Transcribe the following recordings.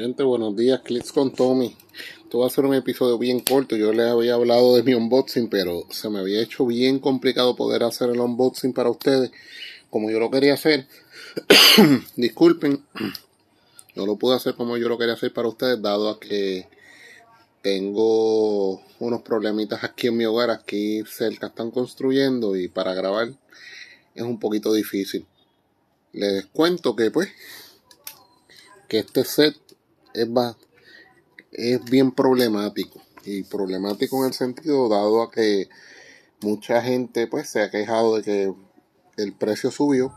Gente, buenos días, Clicks con Tommy. Esto va a ser un episodio bien corto. Yo les había hablado de mi unboxing, pero se me había hecho bien complicado poder hacer el unboxing para ustedes como yo lo quería hacer. Disculpen, no lo pude hacer como yo lo quería hacer para ustedes, dado a que tengo unos problemitas aquí en mi hogar. Aquí cerca están construyendo y para grabar es un poquito difícil. Les cuento que, pues, que este set es, es bien problemático. Y problemático en el sentido dado a que mucha gente pues se ha quejado de que el precio subió.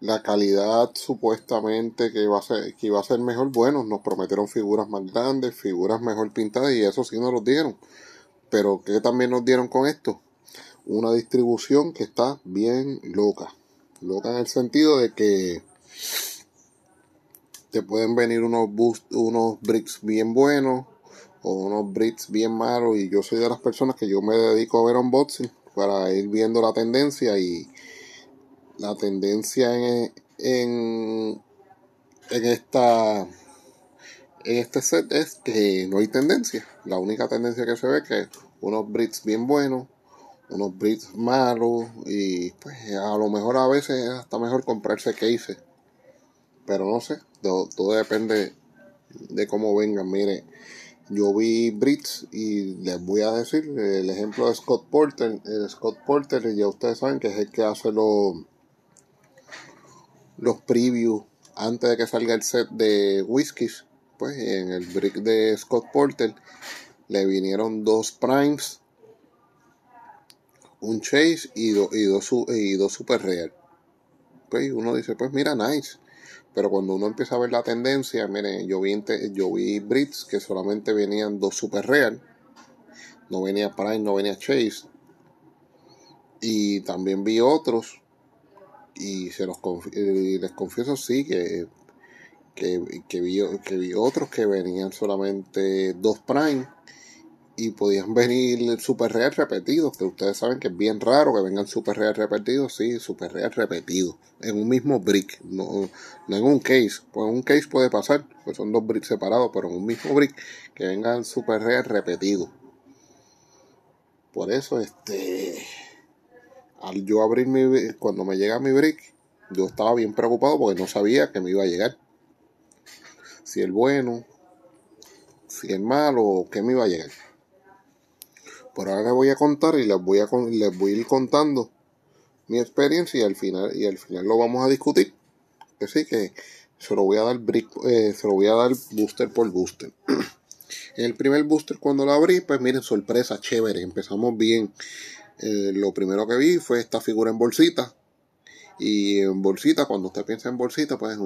La calidad supuestamente que iba a ser, que iba a ser mejor, bueno, nos prometieron figuras más grandes, figuras mejor pintadas y eso sí nos lo dieron. Pero ¿qué también nos dieron con esto? Una distribución que está bien loca. Loca en el sentido de que te pueden venir unos, unos bricks bien buenos o unos bricks bien malos y yo soy de las personas que yo me dedico a ver unboxing para ir viendo la tendencia y la tendencia en, en, en esta en este set es que no hay tendencia. La única tendencia que se ve es que unos bricks bien buenos, unos bricks malos y pues a lo mejor a veces hasta mejor comprarse cases pero no sé, todo, depende de cómo vengan. Mire, yo vi Brits y les voy a decir el ejemplo de Scott Porter. El Scott Porter, ya ustedes saben que es el que hace los, los previews antes de que salga el set de whiskies. Pues en el brick de Scott Porter le vinieron dos primes, un chase y, y, dos, y dos super real. Pues uno dice, pues mira, nice. Pero cuando uno empieza a ver la tendencia, miren, yo vi, yo vi Brits que solamente venían dos Super Real. No venía Prime, no venía Chase. Y también vi otros. Y se los les confieso sí que, que, que, vi, que vi otros que venían solamente dos Prime y podían venir super real repetidos, que ustedes saben que es bien raro que vengan super real repetidos, sí, super real repetidos, en un mismo brick, no, no en un case, pues un case puede pasar, pues son dos bricks separados, pero en un mismo brick que vengan super real repetidos. Por eso, este, al yo abrir mi, cuando me llega mi brick, yo estaba bien preocupado porque no sabía que me iba a llegar. Si el bueno, si el malo, que me iba a llegar. Por ahora les voy a contar y les voy a, les voy a ir contando mi experiencia y al final, y al final lo vamos a discutir. Que sí, que se lo voy a dar brick, eh, se lo voy a dar booster por booster. en el primer booster cuando lo abrí, pues miren, sorpresa, chévere, empezamos bien. Eh, lo primero que vi fue esta figura en bolsita. Y en bolsita, cuando usted piensa en bolsita, pues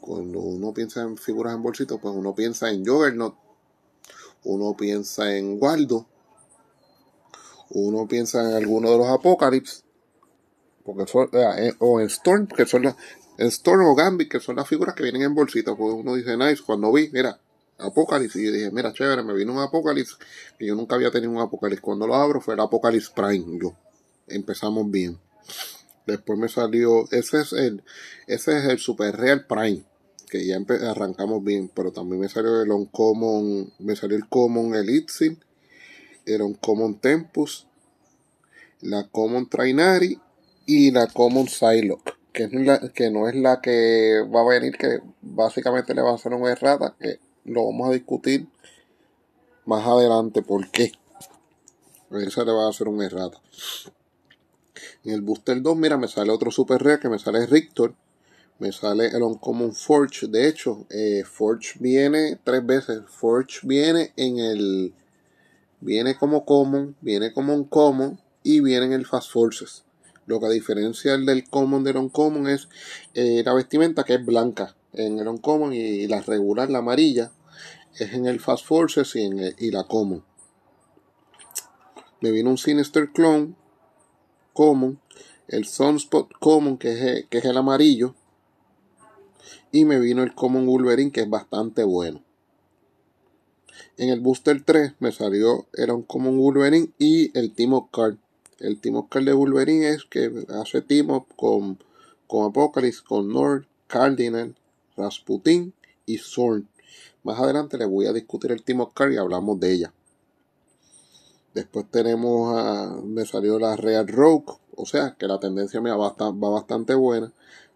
cuando uno piensa en figuras en bolsita, pues uno piensa en Juggernaut, uno piensa en Waldo, uno piensa en alguno de los Apocalypse, porque son, o en Storm, que son las, Storm o Gambit, que son las figuras que vienen en bolsita, pues uno dice, nice, cuando vi, mira, Apocalypse, y yo dije, mira, chévere, me vino un Apocalypse, que yo nunca había tenido un Apocalypse, cuando lo abro fue el Apocalypse Prime, yo, empezamos bien. Después me salió, ese es el, ese es el Super Real Prime, que ya arrancamos bien, pero también me salió el Uncommon, me salió el Common Elite era un Common Tempus, la Common Trainari y la Common Psylocke, que, que no es la que va a venir, que básicamente le va a hacer una errata, que lo vamos a discutir más adelante por qué. Esa le va a hacer un errata. En el Booster 2, mira, me sale otro Super Rare que me sale Rictor. Me sale el Uncommon Forge. De hecho, eh, Forge viene tres veces. Forge viene en el Viene como common, viene como un common y viene en el fast forces. Lo que diferencia el del common del uncommon es eh, la vestimenta que es blanca en el uncommon y la regular, la amarilla, es en el fast forces y, en y la common. Me viene un Sinister Clone common, el Sunspot common que es, que es el amarillo y me vino el common Wolverine que es bastante bueno. En el Booster 3 me salió, era un Common Wolverine y el Team Up Card. El Team Up Card de Wolverine es que hace Team Up con, con Apocalypse, con Nord, Cardinal, Rasputin y Zorn. Más adelante les voy a discutir el Team Oscar y hablamos de ella. Después tenemos a, me salió la Real Rogue, o sea que la tendencia me va, bastante buena.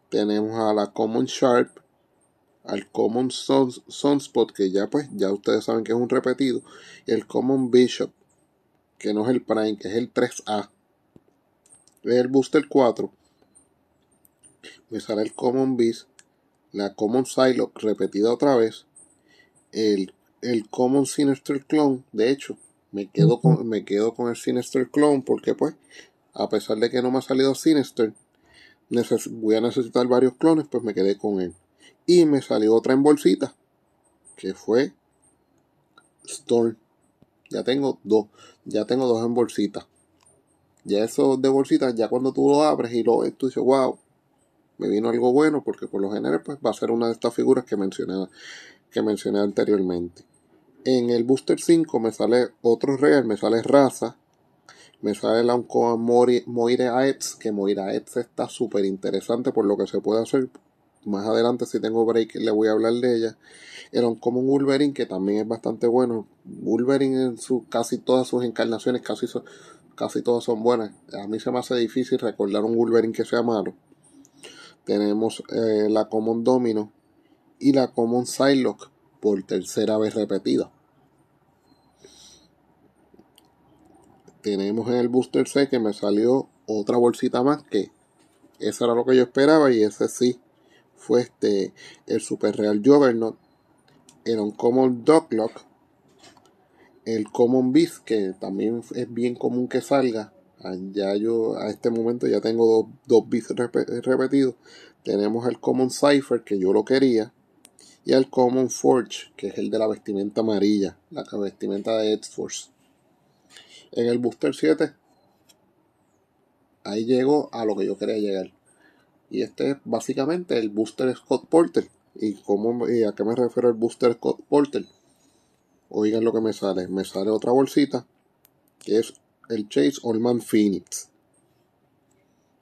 Tenemos a la Common Sharp, al Common Sunspot, que ya pues ya ustedes saben que es un repetido, y el Common Bishop, que no es el Prime, que es el 3A. El Booster 4. Me sale el Common Beast, la Common Psylocke repetida otra vez, el, el Common Sinister Clone, de hecho, me quedo con, me quedo con el Sinister Clone porque pues, a pesar de que no me ha salido Sinister, voy a necesitar varios clones, pues me quedé con él. Y me salió otra en bolsita, que fue Storm. Ya tengo dos, ya tengo dos en bolsita. Ya eso de bolsita, ya cuando tú lo abres y lo ves, tú dices, wow, me vino algo bueno, porque por lo general pues va a ser una de estas figuras que mencioné, que mencioné anteriormente. En el Booster 5 me sale otro real, me sale raza, me sale la Moire Aetz, que Moire Aetz está súper interesante por lo que se puede hacer. Más adelante, si tengo break, le voy a hablar de ella. Era un común Wolverine, que también es bastante bueno. Wolverine en su, casi todas sus encarnaciones, casi, casi todas son buenas. A mí se me hace difícil recordar un Wolverine que sea malo. Tenemos eh, la Common Domino y la Common Psylocke por tercera vez repetida. tenemos en el booster C que me salió otra bolsita más que eso era lo que yo esperaba y ese sí fue este el Super Real Juggernaut era un Common Doglock el Common Beast que también es bien común que salga. Ya yo a este momento ya tengo dos, dos repetidos. Tenemos el Common Cipher que yo lo quería y el Common Forge que es el de la vestimenta amarilla la vestimenta de Ed Force. En el Booster 7, ahí llego a lo que yo quería llegar. Y este es básicamente el Booster Scott Porter. ¿Y, cómo, a qué me refiero el Booster Scott Porter? Oigan lo que me sale. Me sale otra bolsita que es el Chase Allman Phoenix.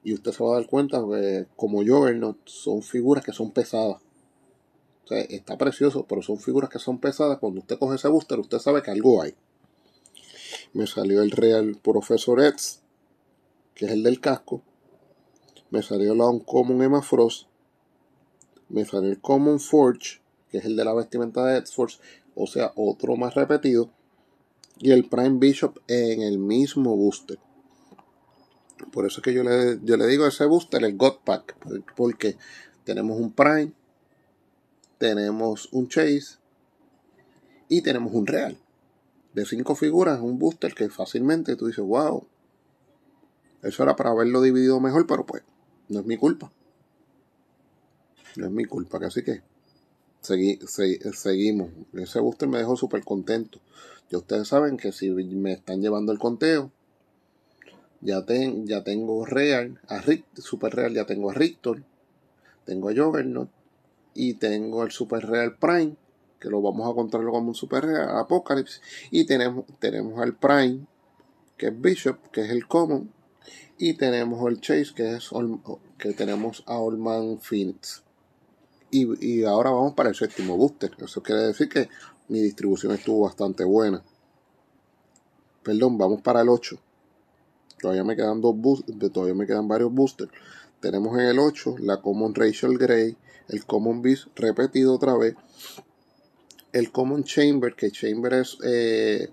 Y usted se va a dar cuenta que como no son figuras que son pesadas. O sea, está precioso, pero son figuras que son pesadas. Cuando usted coge ese booster, usted sabe que algo hay me salió el Real Professor X, que es el del casco, me salió la Uncommon Emma Frost, me salió el Common Forge, que es el de la vestimenta de X-Force, o sea, otro más repetido, y el Prime Bishop en el mismo booster. Por eso es que yo le, yo le digo a ese booster el God Pack, porque tenemos un Prime, tenemos un Chase y tenemos un Real de cinco figuras, un booster que fácilmente tú dices, wow, eso era para haberlo dividido mejor, pero pues no es mi culpa. No es mi culpa, así que seguimos. Ese booster me dejó súper contento. Ya ustedes saben que si me están llevando el conteo, ya, ten, ya tengo Real, a Rick, Super Real, ya tengo a Rictor, tengo a Juggernaut y tengo el Super Real Prime que lo vamos a contarlo como un super Apocalypse. Y tenemos, tenemos al Prime, que es Bishop, que es el Common. Y tenemos el Chase, que es que tenemos a Allman Phoenix. Y, ahora vamos para el séptimo booster. Eso quiere decir que mi distribución estuvo bastante buena. Perdón, vamos para el 8. Todavía me quedan dos todavía me quedan varios boosters. Tenemos en el 8 la Common Rachel Gray, el Common Beast repetido otra vez, el Common Chamber, que Chamber es, eh,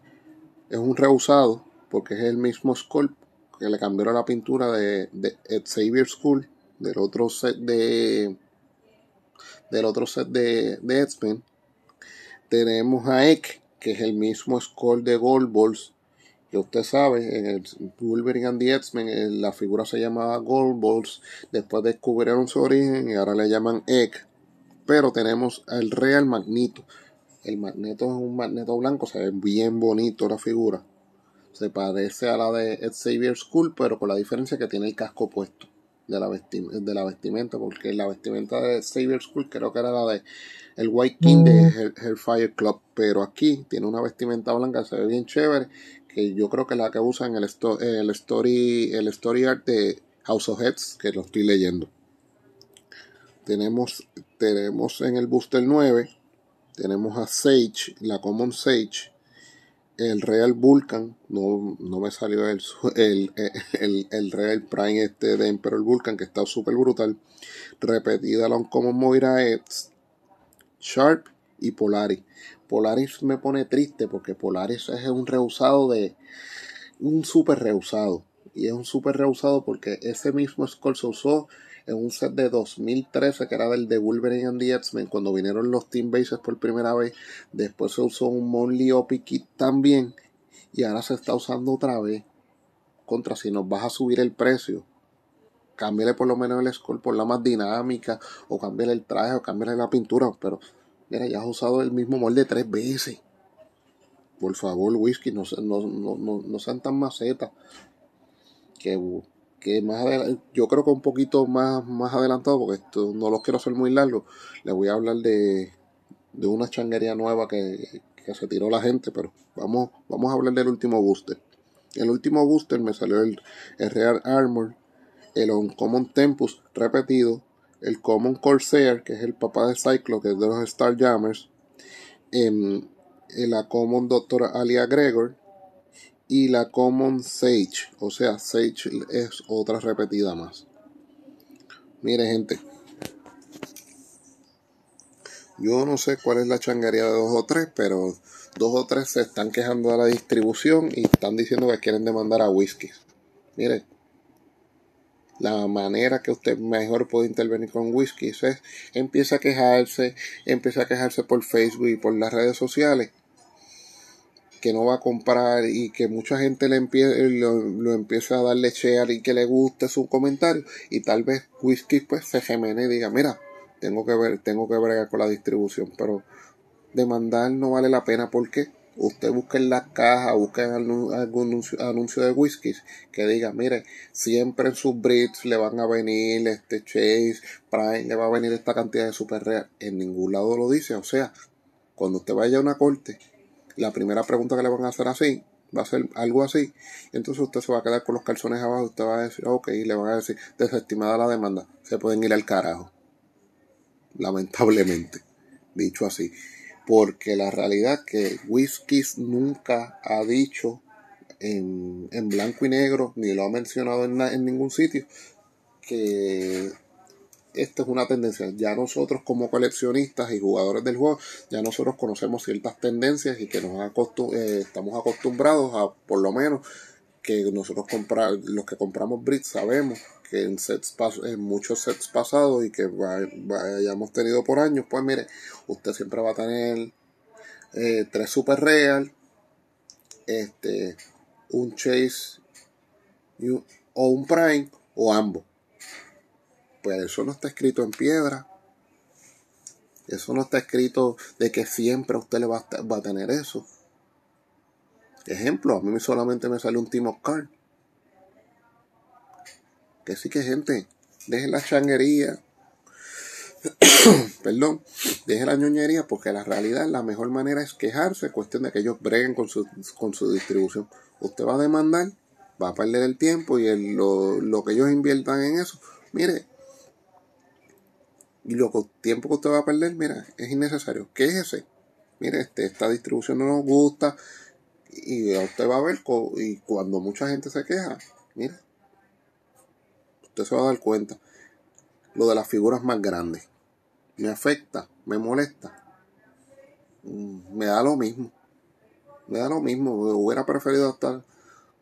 es un reusado, porque es el mismo Skull que le cambiaron la pintura de, de Xavier School, del otro set de del otro set de. Tenemos a Ek, que es el mismo Skull de Gold Balls, que usted sabe, en el Wolverine and the X-Men eh, la figura se llamaba Gold Balls, después descubrieron su origen y ahora le llaman Ek. Pero tenemos el Real Magneto, el magneto es un magneto blanco, se ve bien bonito la figura. Se parece a la de Xavier School, pero con la diferencia que tiene el casco puesto de la, de la vestimenta, porque la vestimenta de Xavier School creo que era la de el White King de Hellfire Club, pero aquí tiene una vestimenta blanca, se ve bien chévere, que yo creo que es la que usan el, el, story, el story art de House of Heads, que lo estoy leyendo. Tenemos, tenemos en el Booster 9 tenemos a Sage, la Common Sage, el Real Vulcan, no, no me salió el, el, el, el, Real Prime este de Emperor Vulcan, que está súper brutal. Repetida la Uncommon Moira Sharp y Polaris. Polaris me pone triste porque Polaris es un rehusado de. un super rehusado. Y es un super rehusado porque ese mismo score se usó en un set de 2013 que era del de Wolverine and the X-Men cuando vinieron los Team Bases por primera vez. Después se usó un Monly Opie Kit también y ahora se está usando otra vez. Contra si nos vas a subir el precio, cámbiale por lo menos el score por la más dinámica o cámbiale el traje o cámbiale la pintura, pero mira, ya has usado el mismo molde tres veces. Por favor, whisky, no, no, no, no sean tan macetas. Que que más yo creo que un poquito más, más adelantado, porque esto no los quiero hacer muy largo, les voy a hablar de, de una changuería nueva que, que, se tiró la gente, pero vamos, vamos a hablar del último booster. El último booster me salió el, el Real Armor, el Uncommon Tempus repetido, el Common Corsair, que es el papá de Cyclo, que es de los Starjammers, em, el Common Doctor Alia Gregor, y la Common Sage, o sea, Sage es otra repetida más. Mire, gente, yo no sé cuál es la changaría de dos o tres, pero dos o tres se están quejando de la distribución y están diciendo que quieren demandar a Whisky. Mire, la manera que usted mejor puede intervenir con Whisky es empieza a quejarse, empieza a quejarse por Facebook y por las redes sociales que no va a comprar y que mucha gente le lo, empieza a darle share y que le guste su comentario y tal vez Whisky pues se gemene y diga mira tengo que ver tengo que bregar con la distribución pero demandar no vale la pena porque usted busque en la caja busque algún, algún anuncio, de whiskies que diga mire siempre en sus brits le van a venir este Chase Prime le va a venir esta cantidad de super real en ningún lado lo dice o sea cuando usted vaya a una corte la primera pregunta que le van a hacer así va a ser algo así. Entonces usted se va a quedar con los calzones abajo. Usted va a decir, ok, y le van a decir, desestimada la demanda. Se pueden ir al carajo. Lamentablemente. Dicho así. Porque la realidad que Whiskies nunca ha dicho en, en blanco y negro, ni lo ha mencionado en, en ningún sitio, que esta es una tendencia. Ya nosotros como coleccionistas y jugadores del juego, ya nosotros conocemos ciertas tendencias y que nos eh, estamos acostumbrados a, por lo menos, que nosotros comprar, los que compramos Brits sabemos que en sets en muchos sets pasados y que hayamos tenido por años, pues mire, usted siempre va a tener eh, tres super real, este, un chase o un prime o ambos pues eso no está escrito en piedra. Eso no está escrito de que siempre usted le va a, va a tener eso. Ejemplo, a mí solamente me sale un Team of Card. Que sí que gente, deje la changuería. Perdón, deje la ñoñería porque la realidad, la mejor manera es quejarse, cuestión de que ellos breguen con su, distribución. Usted va a demandar, va a perder el tiempo y lo que ellos inviertan en eso. Mire, y lo tiempo que usted va a perder, mira, es innecesario. ¿Qué es ese? Mire, este, esta distribución no nos gusta. Y usted va a ver, y cuando mucha gente se queja, mira, usted se va a dar cuenta. Lo de las figuras más grandes. Me afecta, me molesta. Me da lo mismo. Me da lo mismo. Hubiera preferido estar.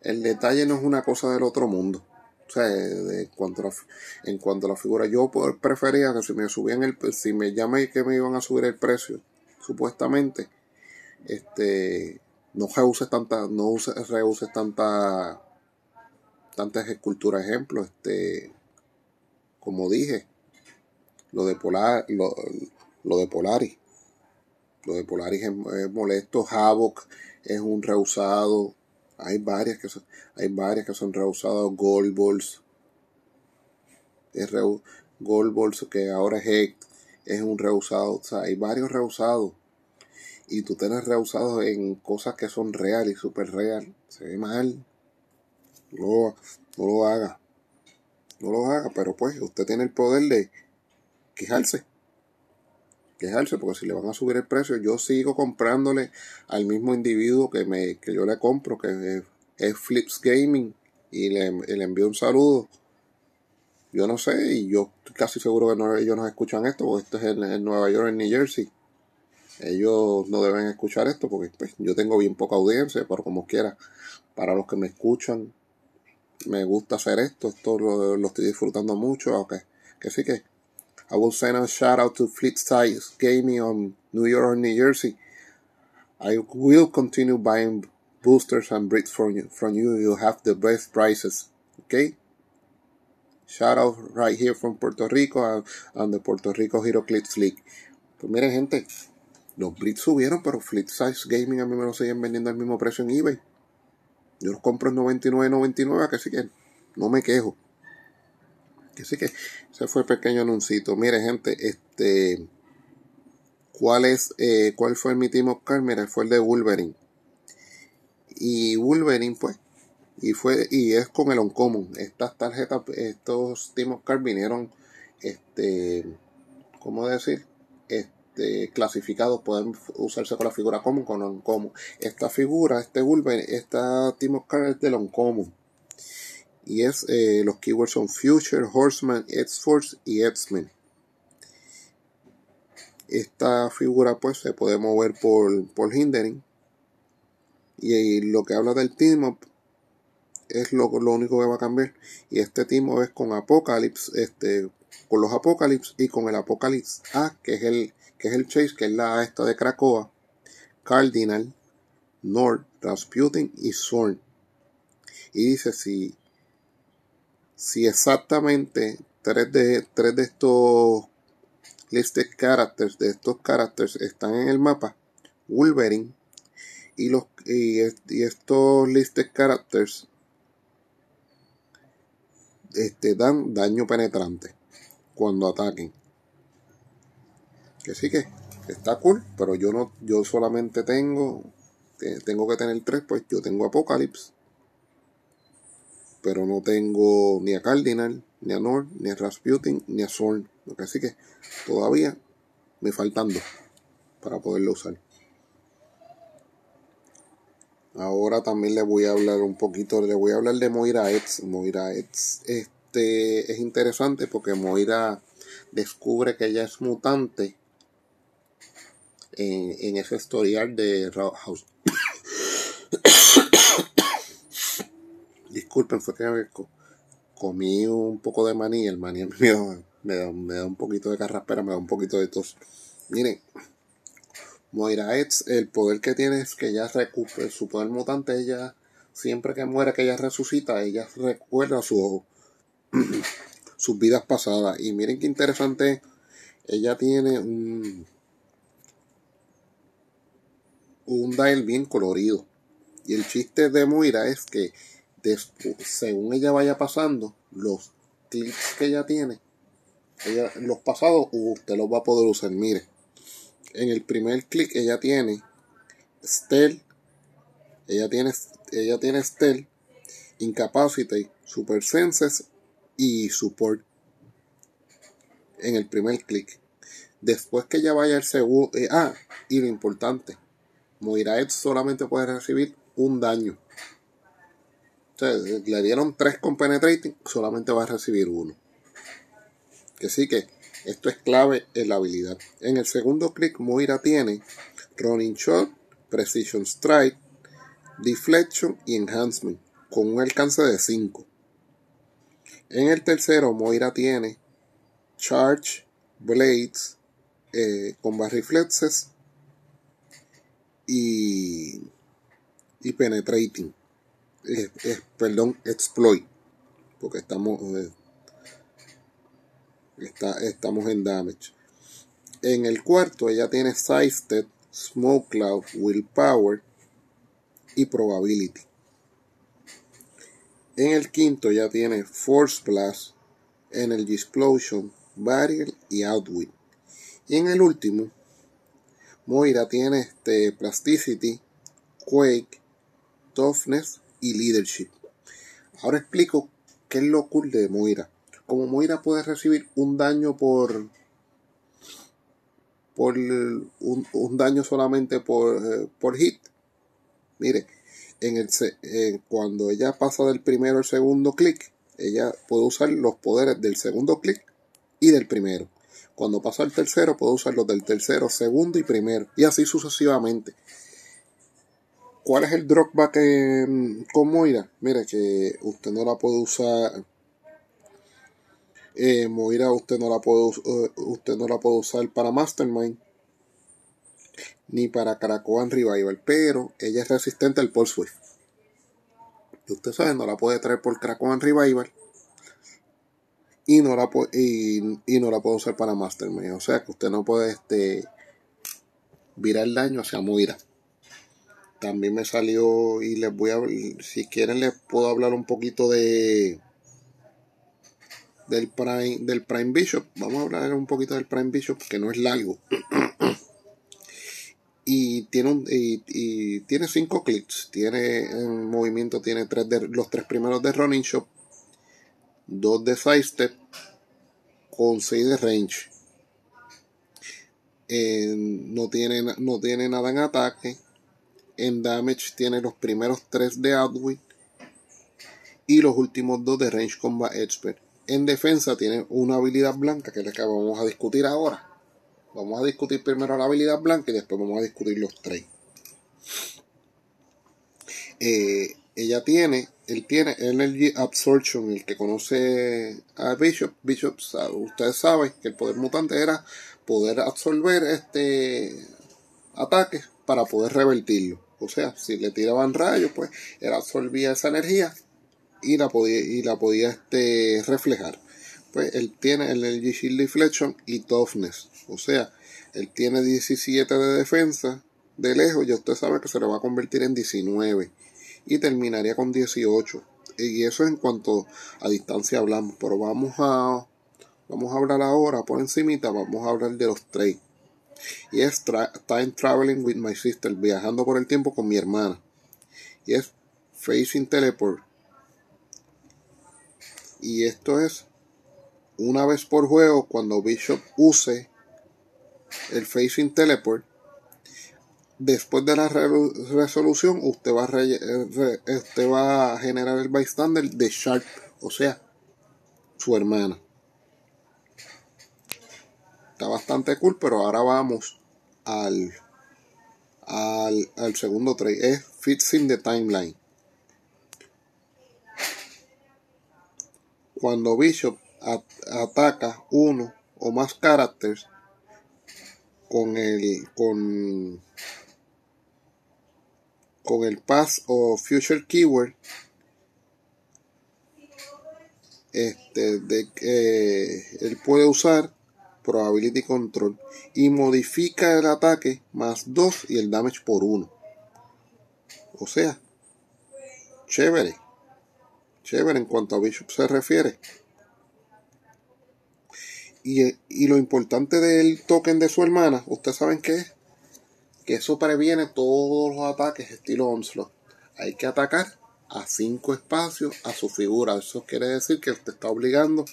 El detalle no es una cosa del otro mundo. O sea, de, cuanto en cuanto a la figura, yo prefería que si me subían el, si me llamé que me iban a subir el precio, supuestamente, este, no reuses tanta, no uses, reuses tanta, tantas esculturas, ejemplo, este, como dije, lo de Polar, lo, lo de Polaris, lo de Polaris es, molesto, Havoc es un reusado, hay varias que son, hay varias que son. Gold Balls. Es Gold Balls que ahora es es un rehusado. O sea, hay varios rehusados. Y tú tienes rehusados en cosas que son real y super real. Se ve mal. No, no lo haga. No lo haga, pero pues usted tiene el poder de quejarse. Quejarse, porque si le van a subir el precio, yo sigo comprándole al mismo individuo que, me, que yo le compro, que es, Flips Gaming, y le, le envío un saludo. Yo no sé, y yo casi seguro que no, ellos no escuchan esto, porque esto es en, Nueva York, en New Jersey. Ellos no deben escuchar esto porque pues, yo tengo bien poca audiencia, pero como quiera, para los que me escuchan, me gusta hacer esto, esto lo, lo estoy disfrutando mucho, okay. que sí que I will send a shout out to Fleet Size Gaming on New York or New Jersey. I will continue buying boosters and bricks from you. From you, you have the best prices. Okay. Shout out right here from Puerto Rico and, the Puerto Rico Hero Clips League. Pues miren, gente, los Blitz subieron, pero Fleet Size Gaming a mí me lo siguen vendiendo al mismo precio en eBay. Yo los compro en 99.99, que sí que no me quejo. Así que ese fue el pequeño anuncito. Mire, gente, este. ¿Cuál es, eh, cuál fue mi Team Oscar? Mira, fue el de Wolverine. Y Wolverine, pues, y fue, y es con el Uncommon. Estas tarjetas, estos Team Oscar vinieron, este, ¿cómo decir? Este, clasificados, pueden usarse con la figura común, con Uncommon. Esta figura, este Wolverine, esta Team Oscar es del Uncommon y es eh, los keywords son Future, Horseman, X-Force y X-Men. Esta figura pues se puede mover por, hindering. Y, lo que habla del team up es lo, lo, único que va a cambiar. Y este team up es con Apocalypse este con los Apocalypse y con el Apocalypse A que es el que es el Chase que es la esta de Krakoa Cardinal Nord Rasputin y Zorn. Y dice si si exactamente tres de, tres de estos listed characters, de estos characters están en el mapa, Wolverine y, los, y, estos listed characters este, dan daño penetrante cuando ataquen. Que sí que está cool, pero yo no, yo solamente tengo, tengo que tener tres, pues yo tengo Apocalypse pero no tengo ni a Cardinal, ni a Nord, ni a Rasputin, ni a Zorn. Así que todavía me faltan dos para poderlo usar. Ahora también le voy a hablar un poquito, le voy a hablar de Moira X. Moira X este, es interesante porque Moira descubre que ella es mutante en, en ese historial de House. Disculpen, fue que comí un poco de maní, el maní me da, me da, un poquito de carraspera, me da un poquito de tos. Miren, Moira el poder que tiene es que ella recupera su poder mutante, ella, siempre que muere, que ella resucita, ella recuerda su, sus vidas pasadas. Y miren qué interesante, ella tiene un, un dial bien colorido. Y el chiste de Moira es que según ella vaya pasando, los clics que ella tiene, ella, los pasados, usted los va a poder usar. Mire, en el primer clic ella tiene Stell, ella tiene, ella tiene Super Senses y Support. En el primer clic. Después que ella vaya al segundo. Eh, ah, y lo importante: Moiraed solamente puede recibir un daño le dieron tres con penetrating, solamente va a recibir uno. Que sí que esto es clave en la habilidad. En el segundo clic, Moira tiene Running Shot, Precision Strike, Deflection y Enhancement, con un alcance de 5. En el tercero, Moira tiene Charge, Blades, eh, Combat Reflexes y, y Penetrating perdón, exploit, porque estamos, eh, estamos en damage. En el cuarto ella tiene Sidestep, Smoke Cloud, Willpower y Probability. En el quinto ya tiene Force Blast, Energy Explosion, Barrier y Outwit. Y en el último, Moira tiene este Plasticity, Quake, Toughness leadership. Ahora explico qué es lo cool de Moira. Como Moira puede recibir un daño por por un, daño solamente por, eh, por hit. Mire, en el, cuando ella pasa del primero al segundo clic, ella puede usar los poderes del segundo clic y del primero. Cuando pasa al tercero, puede usar los del tercero, segundo y primero. Y así sucesivamente. ¿Cuál es el dropback con Moira? Mire que usted no la puede usar. Eh, Moira usted no la puede eh, usted no la puede usar para Mastermind ni para Krakoan Revival, pero ella es resistente al Pulse Swift. Y usted sabe, no la puede traer por Krakoan Revival y no la y, no la puede usar para Mastermind. O sea que usted no puede este virar el daño hacia Moira también me salió y les voy a si quieren les puedo hablar un poquito de del Prime del Prime Bishop. Vamos a hablar un poquito del Prime Bishop que no es largo. Y tiene un, y, tiene cinco clics. Tiene en movimiento tiene tres de, los tres primeros de running shop dos de sidestep con seis de range. Eh, no tiene no tiene nada en ataque en damage tiene los primeros 3 de Outwit y los últimos 2 de Range Combat Expert. En defensa tiene una habilidad blanca que es la que vamos a discutir ahora. Vamos a discutir primero la habilidad blanca y después vamos a discutir los 3. Eh, ella tiene, él tiene Energy Absorption, el que conoce a Bishop. Bishop, ustedes saben que el poder mutante era poder absorber este ataques para poder revertirlo. O sea, si le tiraban rayos, pues él absorbía esa energía y la podía, y la podía este, reflejar. Pues él tiene el Energy Shield Deflection y Toughness. O sea, él tiene 17 de defensa de lejos, ya usted sabe que se le va a convertir en 19 y terminaría con 18. Y eso es en cuanto a distancia hablamos, pero vamos a vamos a hablar ahora por encimita, vamos a hablar de los trades y es Time Traveling with My Sister, viajando por el tiempo con mi hermana. Y es Facing Teleport. Y esto es una vez por juego cuando Bishop use el Facing Teleport. Después de la resolución, usted va, a usted va a generar el bystander de Sharp, o sea, su hermana. Está bastante cool, pero ahora vamos al, al, segundo trade. Es Fixing the Timeline. Cuando Bishop ataca uno o más characters con el con con el pass o future keyword este de que él puede usar Probability Control y modifica el ataque más 2 y el damage por 1. O sea, chévere. Chévere en cuanto a Bishop se refiere. Y, y, lo importante del token de su hermana, ustedes saben qué es. Que eso previene todos los ataques estilo Onslaught. Hay que atacar a 5 espacios a su figura. Eso quiere decir que usted está obligando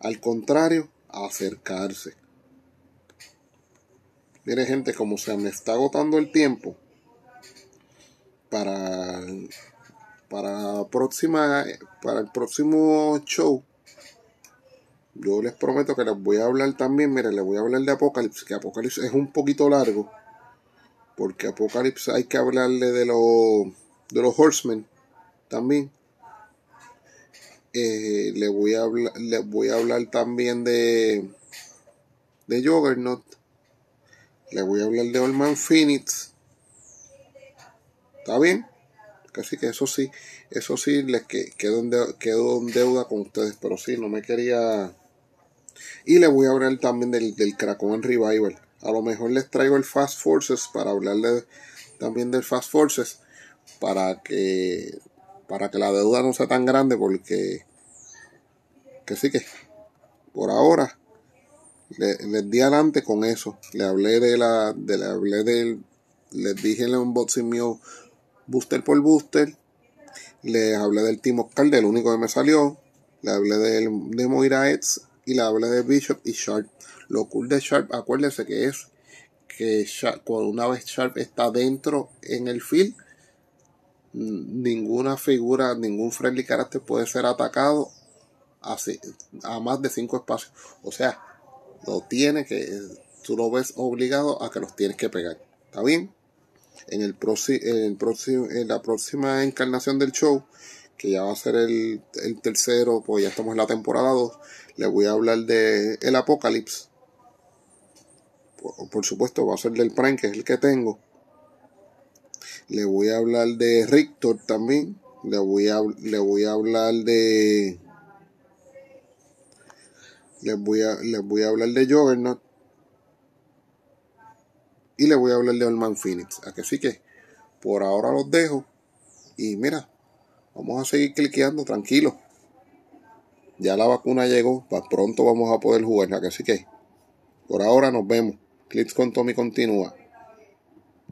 al contrario a acercarse. Mire gente, como se me está agotando el tiempo para para próxima para el próximo show yo les prometo que les voy a hablar también, mire, les voy a hablar de Apocalipsis, que Apocalipsis es un poquito largo, porque Apocalipsis hay que hablarle de los de los Horsemen también. Eh, le voy a hablar, les voy a hablar también de de Juggernaut le voy a hablar de Olman Phoenix. ¿Está bien? Casi que eso sí, eso sí les quedo en, deuda, con ustedes, pero sí, no me quería... Y le voy a hablar también del, del Krakow Revival. A lo mejor les traigo el Fast Forces para hablarle también del Fast Forces para que para que la deuda no sea tan grande porque que sí que por ahora le, les di adelante con eso. Le hablé de la, de, le hablé del, les dije en el unboxing mío booster por booster. Les hablé del Team Oscar, del único que me salió. Le hablé del, de Moira Eds y le hablé de Bishop y Sharp. Lo cool de Sharp, acuérdense que es que una vez Sharp está dentro en el field, ninguna figura, ningún friendly carácter puede ser atacado a más de 5 espacios. O sea, lo tiene que, tú lo ves obligado a que los tienes que pegar. ¿Está bien? En, el, en, el próximo, en la próxima encarnación del show, que ya va a ser el, el tercero, pues ya estamos en la temporada 2, le voy a hablar de el Apocalipsis. Por, por, supuesto, va a ser del Prime, que es el que tengo. Le voy a hablar de Rictor también. Le voy a, le voy a hablar de les voy a, les voy a hablar de Juggernaut y les voy a hablar de Olman Phoenix. A que por ahora los dejo y mira, vamos a seguir cliqueando tranquilo. Ya la vacuna llegó, pronto vamos a poder jugar. A que sí que por ahora nos vemos. Clips con Tommy continúa.